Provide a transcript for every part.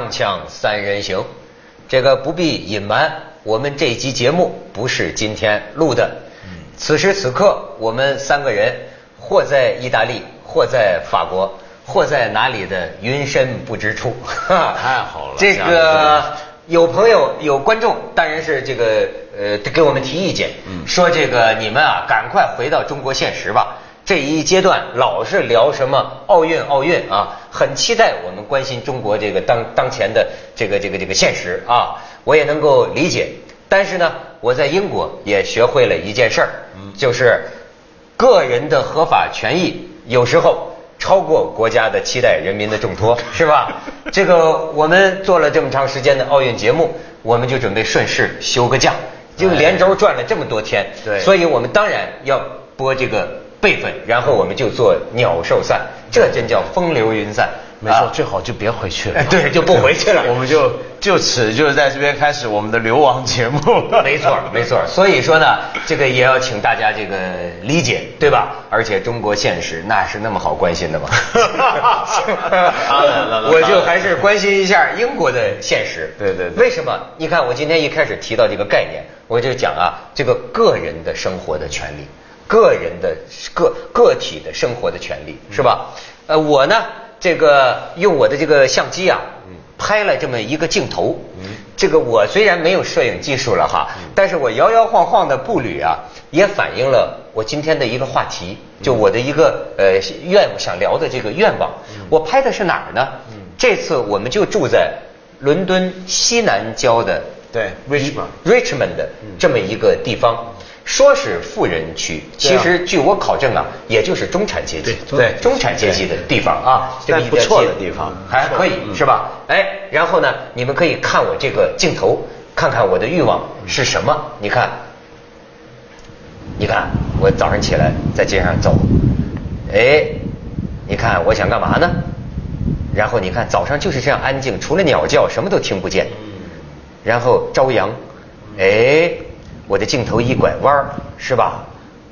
锵锵三人行，这个不必隐瞒，我们这期节目不是今天录的。此时此刻，我们三个人或在意大利，或在法国，或在哪里的云深不知处。太好了这个有朋友有观众，当然是这个呃给我们提意见，说这个你们啊赶快回到中国现实吧。这一阶段老是聊什么奥运奥运啊，很期待我们关心中国这个当当前的这个这个这个现实啊，我也能够理解。但是呢，我在英国也学会了一件事儿，就是个人的合法权益有时候超过国家的期待、人民的重托，是吧？这个我们做了这么长时间的奥运节目，我们就准备顺势休个假，就连轴转了这么多天，对所以我们当然要播这个备份，然后我们就做鸟兽散，这真叫风流云散。没错，啊最好就别回去了哎。对就不回去了 我们就就此就是在这边开始我们的流亡节目。没错，没错。所以说呢，这个也要请大家这个理解，对吧？而且中国现实那是那么好关心的吗？当然了我就还是关心一下英国的现实。对对对为什么？你看，我今天一开始提到这个概念，我就讲啊，这个个人的生活的权利，个人的个个体的生活的权利，是吧？呃，我呢，这个用我的这个相机啊，拍了这么一个镜头。这个我虽然没有摄影技术了哈，但是我摇摇晃晃的步履啊，也反映了我今天的一个话题，就我的一个呃愿想聊的这个愿望。我拍的是哪儿呢？这次我们就住在伦敦西南郊的对，Richmond。Richmond 的这么一个地方，说是富人区，其实据我考证啊，也就是中产阶级，对对中产阶级的地方啊，这么一条但不错的地方还可以是吧？哎，然后呢，你们可以看我这个镜头，看看我的欲望是什么？你看，你看，我早上起来在街上走，哎，你看我想干嘛呢？然后你看早上就是这样安静，除了鸟叫什么都听不见。然后朝阳，哎，我的镜头一拐弯儿是吧？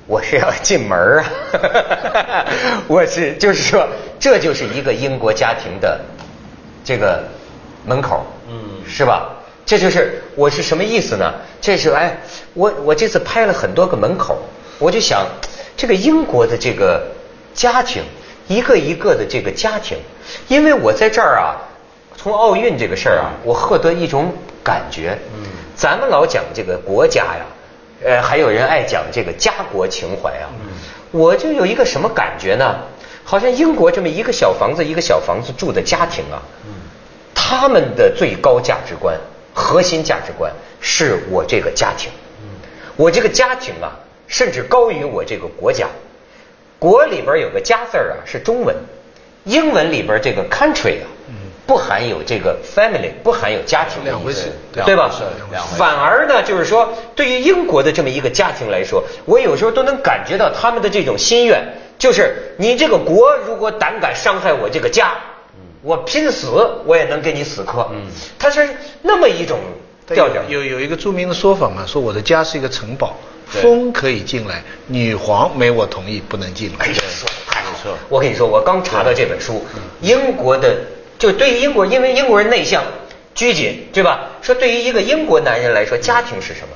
我是要进门儿啊，我是就是说，这就是一个英国家庭的这个门口，嗯是吧？这就是我是什么意思呢？这是哎，我我这次拍了很多个门口，我就想，这个英国的这个家庭，一个一个的这个家庭，因为我在这儿啊，从奥运这个事儿啊，我获得一种感觉，嗯咱们老讲这个国家呀，呃，还有人爱讲这个家国情怀啊，我就有一个什么感觉呢？好像英国这么一个小房子一个小房子住的家庭啊，他们的最高价值观、核心价值观是我这个家庭，我这个家庭啊，甚至高于我这个国家。国里边有个家字儿啊，是中文，英文里边这个 country 啊，不含有这个 family，不含有家庭的意思对吧反而呢，就是说，对于英国的这么一个家庭来说，我有时候都能感觉到他们的这种心愿，就是你这个国如果胆敢伤害我这个家，我拼死我也能跟你死磕。嗯，他是那么一种调调。有有一个著名的说法嘛，说我的家是一个城堡，风可以进来，女皇没我同意不能进来哎。呀，说的太好没错了！我跟你说，我刚查到这本书，英国的就对于英国，因为英国人内向、拘谨，对吧？说对于一个英国男人来说，家庭是什么？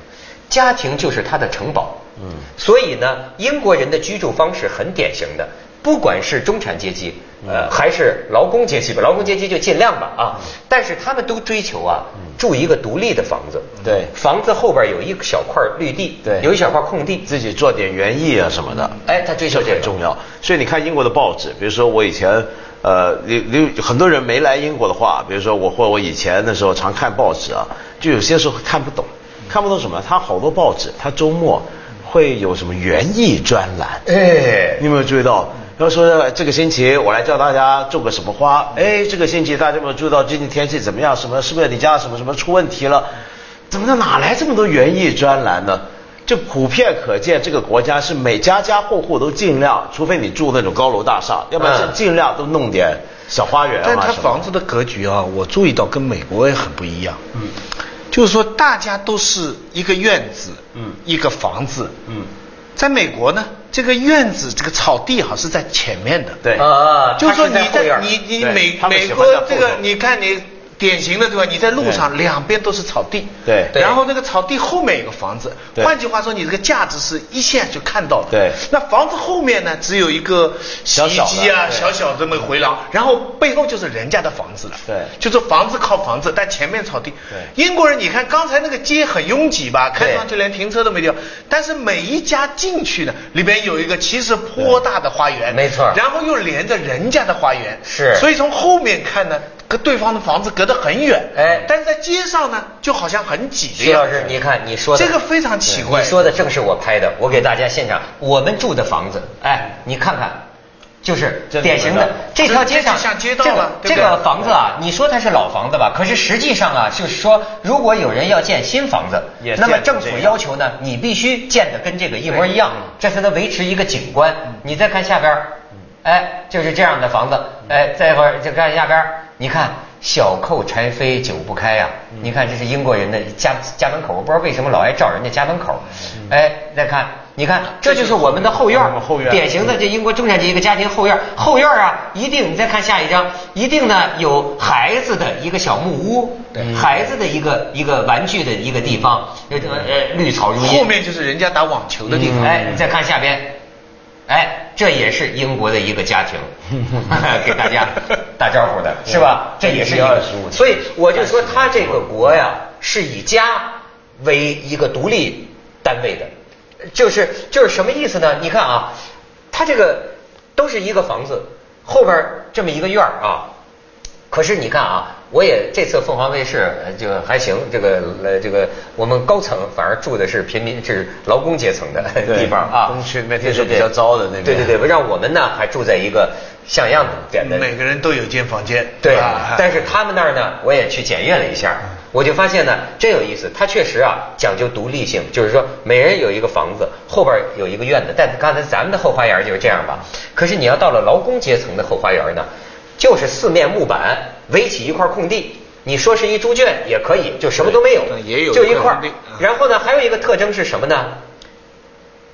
家庭就是他的城堡。嗯所以呢，英国人的居住方式很典型的，不管是中产阶级，呃，还是劳工阶级吧，劳工阶级就尽量吧啊，但是他们都追求啊，住一个独立的房子。对房子后边有一小块绿地，对有一小块空地，自己做点园艺啊什么的，哎他追求这个很重要。所以你看英国的报纸，比如说我以前呃，有有很多人没来英国的话，比如说我或我以前的时候常看报纸啊，就有些时候看不懂，看不懂什么？他好多报纸，他周末会有什么园艺专栏，哎你有没有注意到？要说这个星期我来教大家种个什么花，哎，这个星期大家有没有注意到最近天气怎么样？什么是不是你家什么什么出问题了？怎么的哪来这么多园艺专栏呢？就普遍可见，这个国家是每家家户户都尽量，除非你住那种高楼大厦，要不然是嗯尽量都弄点小花园啊但它房子的格局啊，我注意到跟美国也很不一样。嗯，就是说大家都是一个院子，嗯。一个房子，嗯，在美国呢，这个院子这个草地好是在前面的，对。啊，就是说你在你你美美国这个你看你典型的对吧？你在路上两边都是草地，对。对。然后那个草地后面有个房子，对。换句话说，你这个价值是一线就看到的。对。那房子后面呢，只有一个洗衣小机啊，小小的这么个回廊，然后背后就是人家的房子了。对。就是房子靠房子，但前面草地。对。英国人，你看刚才那个街很拥挤吧，看上去连停车都没地方，但是每一家进去呢，里边有一个其实颇大的花园，没错。然后又连着人家的花园，是。所以从后面看呢，跟对方的房子隔得很远，哎。但是在街上呢，就好像很挤的徐老师，。你看你说的这个非常奇怪。你说的正是我拍的，我给大家现场我们住的房子，哎，你看看。就是典型的这这条街上这就像街道这个这个房子啊，你说它是老房子吧？可是实际上啊，就是说，如果有人要建新房子，那么政府要求呢，你必须建的跟这个一模一样，这才能维持一个景观。你再看下边，哎，就是这样的房子，哎，再一会儿就看下边儿，你看小扣柴扉久不开呀、你看这是英国人的家家门口，我不知道为什么老爱照人家家门口，哎，再看。你看，这就是我们的后院典型的这英国中产阶级一个家庭后院，后院啊，一定你再看下一张，一定呢有孩子的一个小木屋，孩子的一个一个玩具的一个地方，有这个呃绿草如茵，后面就是人家打网球的地方。哎，你再看下边，哎，这也是英国的一个家庭，给大家打招呼的是吧？这也是一个25所以我就说他这个国呀，是以家为一个独立单位的，就是就是什么意思呢？你看啊，他这个都是一个房子，后边这么一个院儿啊。可是你看啊，我也这次凤凰卫视呃就还行，这个呃这个我们高层反而住的是平民是劳工阶层的 地方啊，工区那边对对对听说比较糟的那边对对对，让我们呢还住在一个像样点的每个人都有间房间，对吧，但是他们那儿呢，我也去检验了一下，我就发现呢，真有意思。他确实啊讲究独立性，就是说每人有一个房子，后边有一个院子。但刚才咱们的后花园就是这样吧。可是你要到了劳工阶层的后花园呢，就是四面木板围起一块空地。你说是一猪圈也可以，就什么都没有，也有就一块然后呢，还有一个特征是什么呢？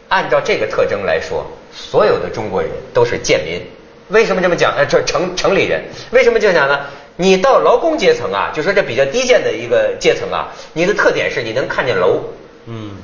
按照这个特征来说，所有的中国人都是贱民。为什么这么讲？呃，这城城里人为什么这么讲呢？你到劳工阶层啊，就说这比较低贱的一个阶层啊，你的特点是你能看见楼，嗯，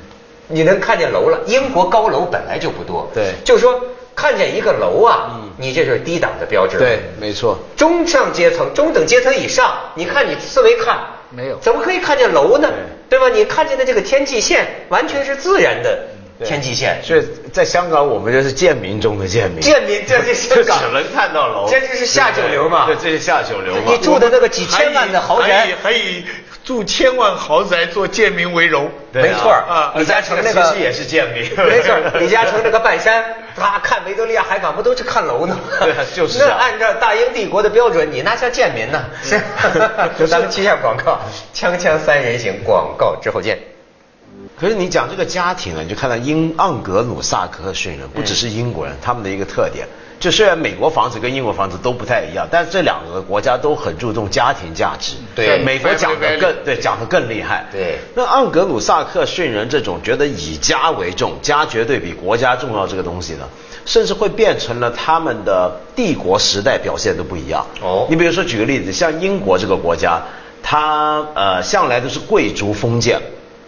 你能看见楼了。英国高楼本来就不多，对就是说看见一个楼啊，嗯你这是低档的标志。对，没错。中上阶层、中等阶层以上，你看你思维看没有怎么可以看见楼呢？对吧？你看见的这个天际线完全是自然的对天际线。所以在香港，我们就是贱民中的贱民，贱民，这是香港，只能看到楼，这就是下九流嘛。对，这是下九流嘛。你住的那个几千万的豪还以宅，还以住千万豪宅做贱民为荣。没错啊李嘉诚那个其实也是贱民，没错，李嘉诚那个半山，他看维多利亚海港不都是看楼呢？对就是那按照大英帝国的标准，你那叫贱民呢？是，咱们去下广告，锵锵三人行，广告之后见。可是你讲这个家庭呢，你就看到英盎格鲁撒克逊人，不只是英国人，他们的一个特点，就虽然美国房子跟英国房子都不太一样，但是这两个国家都很注重家庭价值。对美国讲的更对，讲的更厉害。对那盎格鲁撒克逊人这种觉得以家为重，家绝对比国家重要这个东西呢，甚至会变成了他们的帝国时代表现都不一样。哦你比如说举个例子，像英国这个国家，它呃向来都是贵族封建。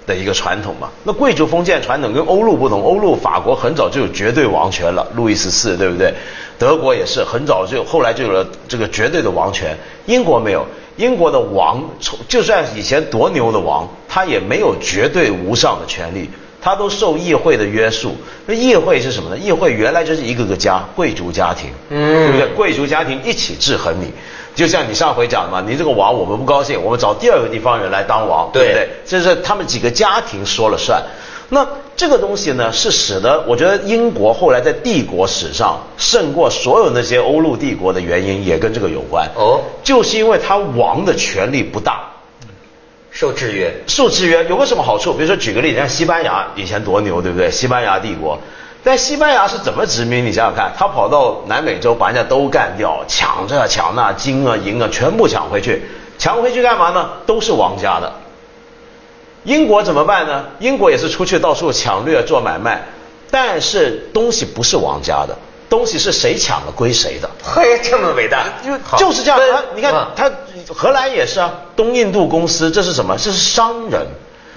的一个传统嘛，那贵族封建传统跟欧陆不同，欧陆法国很早就有绝对王权了，路易十四对不对？德国也是很早就后来就有了这个绝对的王权，英国没有，英国的王从就算以前多牛的王，他也没有绝对无上的权利，他都受议会的约束。那议会是什么呢？议会原来就是一个个家，贵族家庭，嗯对不对？贵族家庭一起制衡你。就像你上回讲的嘛，你这个王我们不高兴，我们找第二个地方人来当王，对不对？这是他们几个家庭说了算。那这个东西呢，是使得我觉得英国后来在帝国史上胜过所有那些欧陆帝国的原因，也跟这个有关。哦就是因为他王的权力不大，受制约，受制约有个什么好处？比如说举个例子，像西班牙以前多牛，对不对？西班牙帝国，但西班牙是怎么殖民？你想想看，他跑到南美洲把人家都干掉，抢这抢那，金啊银啊全部抢回去，抢回去干嘛呢？都是王家的。英国怎么办呢？英国也是出去到处抢掠做买卖，但是东西不是王家的，东西是谁抢了归谁的。嘿，这么伟大，就就是这样。他你看他荷兰也是啊，东印度公司这是什么？这是商人。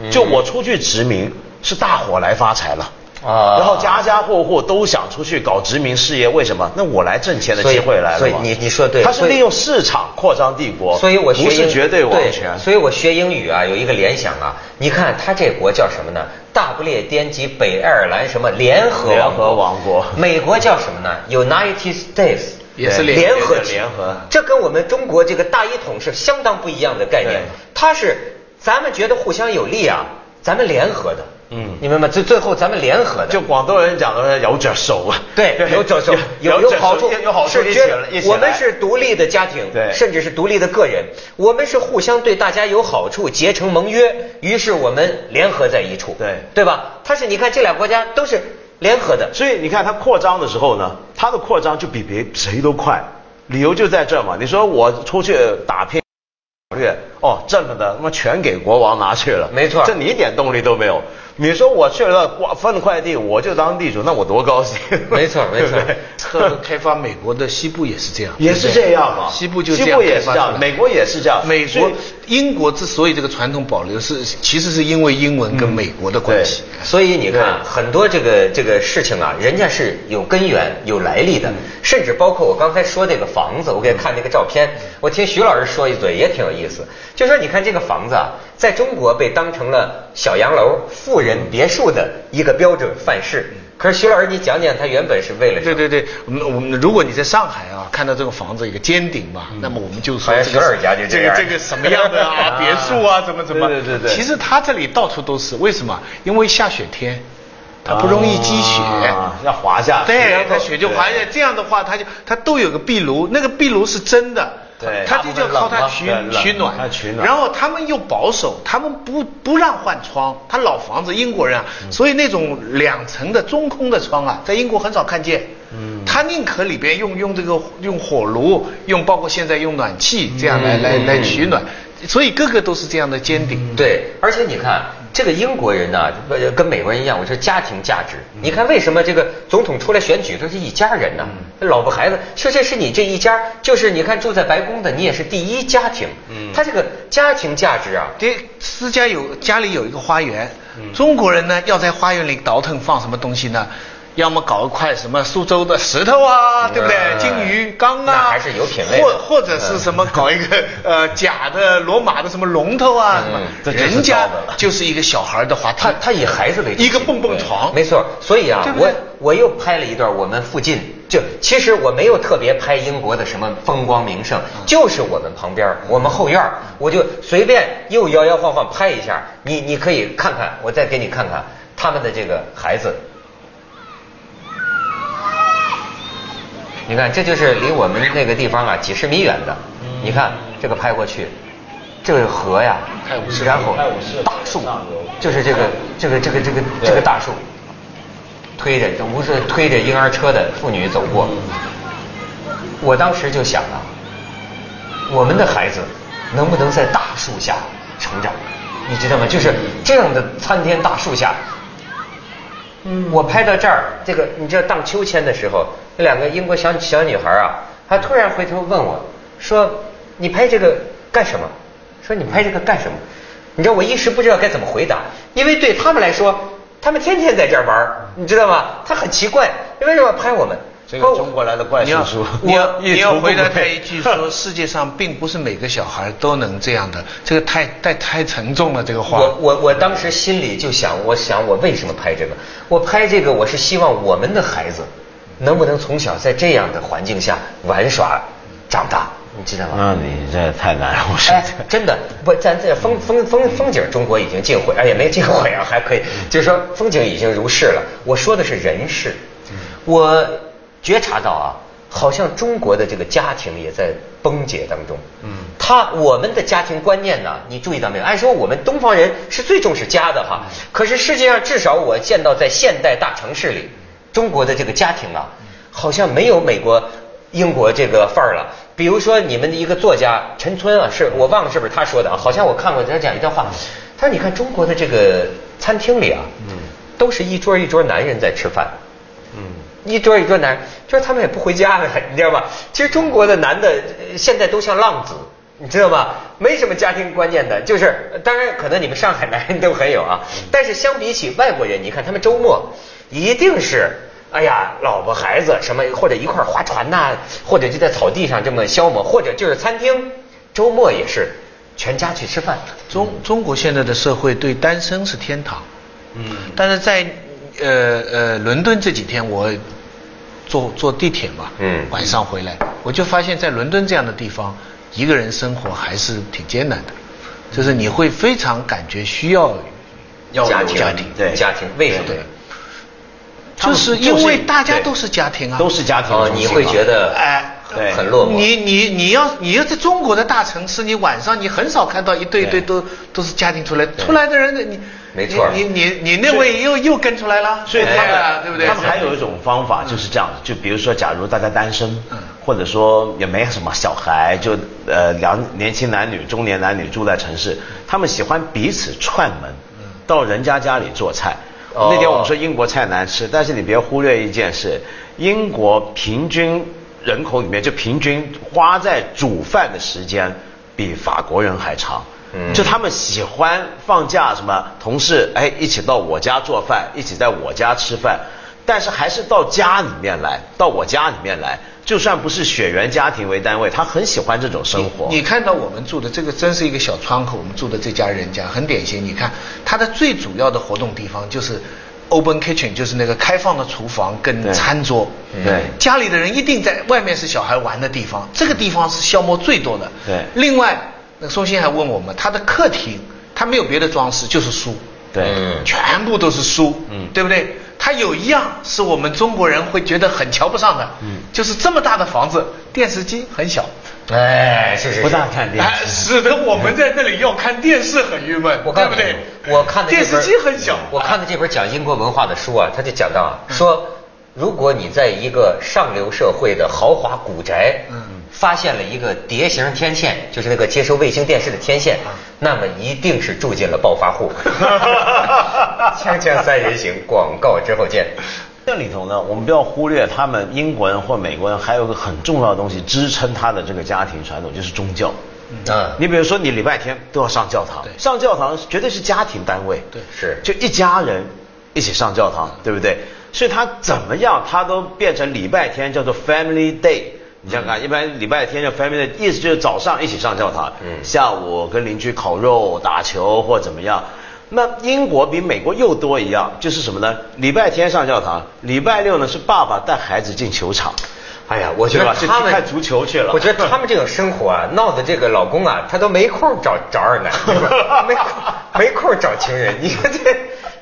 就我出去殖民，是大伙来发财了。啊，然后家家户户都想出去搞殖民事业，为什么？那我来挣钱的机会来了所以你你说对，他是利用市场扩张帝国，所以我学不是绝对王权。所以我学英语啊，有一个联想啊，你看他这国叫什么呢？大不列颠及北爱尔兰什么联合联合王国？美国叫什么呢？United States 也是联合联合。这跟我们中国这个大一统是相当不一样的概念。它是咱们觉得互相有利啊，咱们联合的。嗯，你明白吗？最最后咱们联合的，就广东人讲的有着手啊，对，有着手，有有好处，有好处，是觉我们是独立的家庭，对，甚至是独立的个人，我们是互相对大家有好处，结成盟约，于是我们联合在一处，对，对吧？他是你看这俩国家都是联合的，所以你看他扩张的时候呢，他的扩张就比别谁都快，理由就在这嘛。你说我出去打拼。哦，挣了的他妈全给国王拿去了，没错，这你一点动力都没有。你说我去了分了块地，我就当地主，那我多高兴。没错，没错。特开发美国的西部也是这样，也是这样嘛。西部就西部也是这样，美国也是这样。美国、英国之所以这个传统保留，是其实是因为英文跟美国的关系。所以你看很多这个这个事情啊，人家是有根源、有来历的，甚至包括我刚才说那个房子，我给看那个照片，我听徐老师说一嘴也挺有意思，就说你看这个房子啊，在中国被当成了小洋楼、富人别墅的。一个标准范式，可是徐老师，你讲讲，他原本是为了对对对，我们我们如果你在上海啊，看到这个房子一个尖顶嘛，那么我们就说这个家就这个这个什么样的啊 别墅啊，怎么怎么？对对对。其实它这里到处都是，为什么？因为下雪天，它不容易积雪，要滑下。对，它雪就滑下，这样的话，它就它都有个壁炉，那个壁炉是真的。对，他就叫靠它取取暖，然后他们又保守，他们不不让换窗，他老房子英国人啊，所以那种两层的中空的窗啊，在英国很少看见。嗯，他宁可里边用用这个用火炉，用包括现在用暖气这样来来来取暖，所以个个都是这样的尖顶。对，而且你看。这个英国人呢，跟美国人一样，我说家庭价值。你看为什么这个总统出来选举都是一家人呢？老婆孩子，说这是你这一家，就是你看住在白宫的，你也是第一家庭。嗯，他这个家庭价值啊，对，私家有家里有一个花园，中国人呢要在花园里倒腾放什么东西呢？要么搞一块什么苏州的石头啊，对不对？金鱼缸啊，还是有品位。或或者是什么搞一个 呃假的罗马的什么龙头啊什么？人家就是一个小孩的滑梯。他他以孩子为一个蹦蹦床，没错。所以啊，我我又拍了一段我们附近，就其实我没有特别拍英国的什么风光名胜，就是我们旁边我们后院我就随便又摇摇晃晃拍一下。你你可以看看，我再给你看看他们的这个孩子。你看，这就是离我们那个地方啊几十米远的。你看这个拍过去，这个河呀，然后大树，就是这个这个这个这个这个大树，推着这不是推着婴儿车的妇女走过。我当时就想啊，我们的孩子能不能在大树下成长？你知道吗？就是这样的参天大树下。我拍到这儿，这个你知道荡秋千的时候，那两个英国小小女孩啊，她突然回头问我，说你拍这个干什么？说你拍这个干什么？你知道我一时不知道该怎么回答，因为对他们来说，他们天天在这儿玩，你知道吗？他很奇怪，你为什么拍我们？这个中国来的怪叔叔，你要 你要回答他一句说，世界上并不是每个小孩都能这样的，这个太太太沉重了，这个话。我我我当时心里就想，我想我为什么拍这个？我拍这个，我是希望我们的孩子能不能从小在这样的环境下玩耍长大，你知道吗？那你这太难了，我是。哎，真的不，咱这风风风风景，中国已经尽毁，哎，也没尽毁啊，还可以，就是说风景已经如是了。我说的是人事，我。觉察到啊，好像中国的这个家庭也在崩解当中。嗯，他我们的家庭观念呢，你注意到没有？按说我们东方人是最重视家的哈，可是世界上至少我见到在现代大城市里，中国的这个家庭啊，好像没有美国、英国这个范儿了。比如说你们的一个作家陈村啊，是我忘了是不是他说的啊？好像我看过他讲一段话，他说你看中国的这个餐厅里啊，嗯，都是一桌一桌男人在吃饭。嗯。一桌一桌男，就是他们也不回家了，你知道吧？其实中国的男的现在都像浪子，你知道吗？没什么家庭观念的，就是当然可能你们上海男人都很有啊，但是相比起外国人，你看他们周末一定是，哎呀，老婆孩子什么，或者一块划船呐，或者就在草地上这么消磨，或者就是餐厅，周末也是全家去吃饭。中中国现在的社会对单身是天堂，嗯，但是在。呃呃，伦敦这几天我坐坐地铁嘛，嗯，晚上回来，我就发现，在伦敦这样的地方，一个人生活还是挺艰难的，就是你会非常感觉需要家庭，家庭，对家庭，为什么？就是因为大家都是家庭啊，都是家庭，你会觉得哎。对，很落寞。你你你要你要在中国的大城市，你晚上你很少看到一对一对都都是家庭出来，出来的人你没错，你你你那位又又跟出来了，所以他们对不对？他们还有一种方法就是这样，就比如说，假如大家单身，或者说也没什么小孩，就呃两年轻男女、中年男女住在城市，他们喜欢彼此串门，到人家家里做菜。那天我们说英国菜难吃，但是你别忽略一件事，英国平均。人口里面就平均花在煮饭的时间比法国人还长，嗯，就他们喜欢放假什么同事哎一起到我家做饭，一起在我家吃饭，但是还是到家里面来，到我家里面来，就算不是血缘家庭为单位，他很喜欢这种生活。你看到我们住的这个真是一个小窗口，我们住的这家人家很典型。你看他的最主要的活动地方就是。Open kitchen 就是那个开放的厨房跟餐桌，对，家里的人一定在外面是小孩玩的地方，这个地方是消磨最多的。对，另外，那个宋鑫还问我们，他的客厅他没有别的装饰，就是书，对，全部都是书，嗯，对不对？他有一样是我们中国人会觉得很瞧不上的，嗯，就是这么大的房子，电视机很小。哎，是是不大看电视，使得我们在那里要看电视很郁闷，对不对？我看的电视机很小。我看的这本讲英国文化的书啊，他就讲到啊，说如果你在一个上流社会的豪华古宅，嗯，发现了一个蝶形天线，就是那个接收卫星电视的天线，那么一定是住进了暴发户。锵锵三人行，广告之后见。这里头呢，我们不要忽略他们英国人或美国人还有个很重要的东西支撑他的这个家庭传统，就是宗教。嗯，你比如说你礼拜天都要上教堂，上教堂绝对是家庭单位，对，是就一家人一起上教堂，对不对？所以他怎么样，他都变成礼拜天叫做 Family Day。你想想看，一般礼拜天就 Family Day，意思就是早上一起上教堂，嗯，下午跟邻居烤肉、打球或怎么样。那英国比美国又多一样，就是什么呢？礼拜天上教堂，礼拜六呢是爸爸带孩子进球场。哎呀，我觉得他们看足球去了。我觉得他们这种生活啊，闹的这个老公啊，他都没空找找二奶，没空没空找情人。你看这。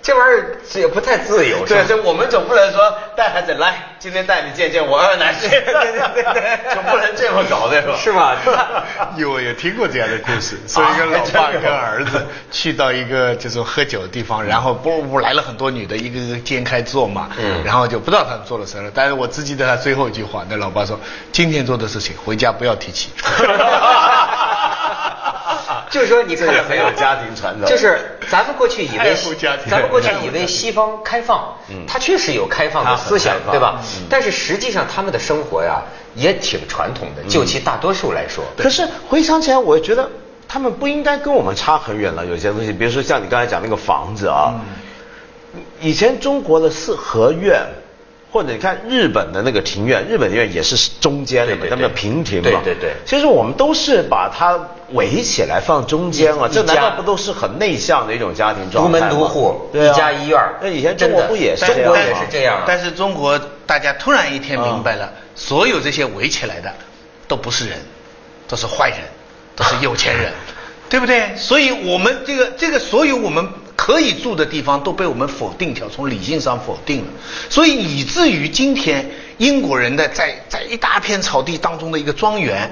这玩意儿也不太自由，对，这我们总不能说带孩子来，今天带你见见我二奶，对对对，总不能这么搞对吧？是吧？有有听过这样的故事，说一个老爸跟儿子 去到一个就是喝酒的地方，然后不不来了很多女的，一个个肩开坐嘛，嗯，然后就不知道他们做了什么，但是我只记得他最后一句话，那老爸说：“今天做的事情回家不要提起。”就是说，你看到没有家庭传统？就是咱们过去以为，咱们过去以为西方开放，他确实有开放的思想，对吧？但是实际上他们的生活呀也挺传统的，就其大多数来说。可是回想起来，我觉得他们不应该跟我们差很远了。有些东西，比如说像你刚才讲那个房子啊，以前中国的四合院。或者你看日本的那个庭院，日本庭院也是中间的嘛，他们叫平庭嘛。对对对。其实我们都是把它围起来放中间啊，这难道不都是很内向的一种家庭状态独门独户，一家一院。那以前中国不也是？这样。但是中国大家突然一天明白了，所有这些围起来的都不是人，都是坏人，都是有钱人，对不对？所以我们这个这个所有我们。可以住的地方都被我们否定掉，从理性上否定了，所以以至于今天英国人的在在一大片草地当中的一个庄园。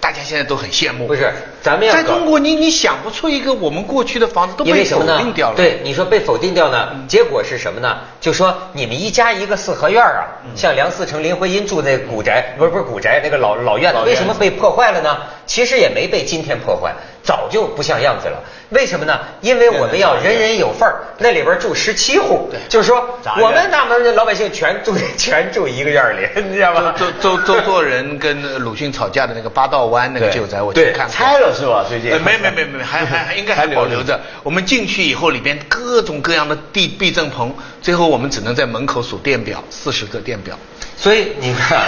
大家现在都很羡慕，不是？咱们要在中国，你你想不出一个我们过去的房子都被否定掉了。对，你说被否定掉呢？结果是什么呢？就说你们一家一个四合院啊，像梁思成、林徽因住那古宅，不是不是古宅，那个老老院子，为什么被破坏了呢？其实也没被今天破坏，早就不像样子了。为什么呢？因为我们要人人有份儿，那里边住十七户，就是说我们大门的老百姓全住 全住一个院里，你知道吗？周周周作人跟鲁迅吵架的那个八道湾那个旧宅，我去看过，拆了是吧？最近没没没没，还还还应该还保留着。我们进去以后，里边各种各样的地避震棚，最后我们只能在门口数电表，四十个电表。所以你看。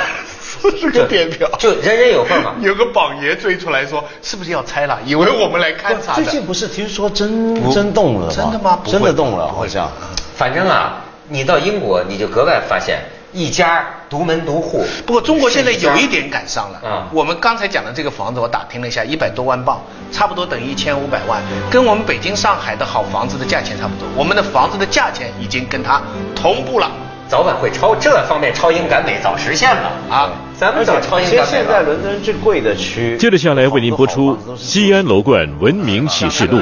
是个电表，就人人有份嘛。有个榜爷追出来说，是不是要拆了？以为我们来勘察最近不是听说真真动了吗？真的吗？真的动了，好像。反正啊，你到英国你就格外发现一家独门独户。不过中国现在有一点赶上了。嗯。我们刚才讲的这个房子，我打听了一下，一百多万镑，差不多等于一千五百万，跟我们北京、上海的好房子的价钱差不多。我们的房子的价钱已经跟它同步了。早晚会超这方面超英赶美早实现了啊！咱们早超英赶美。现在伦敦最贵的区。接着下来为您播出《西安楼冠文明启示录》。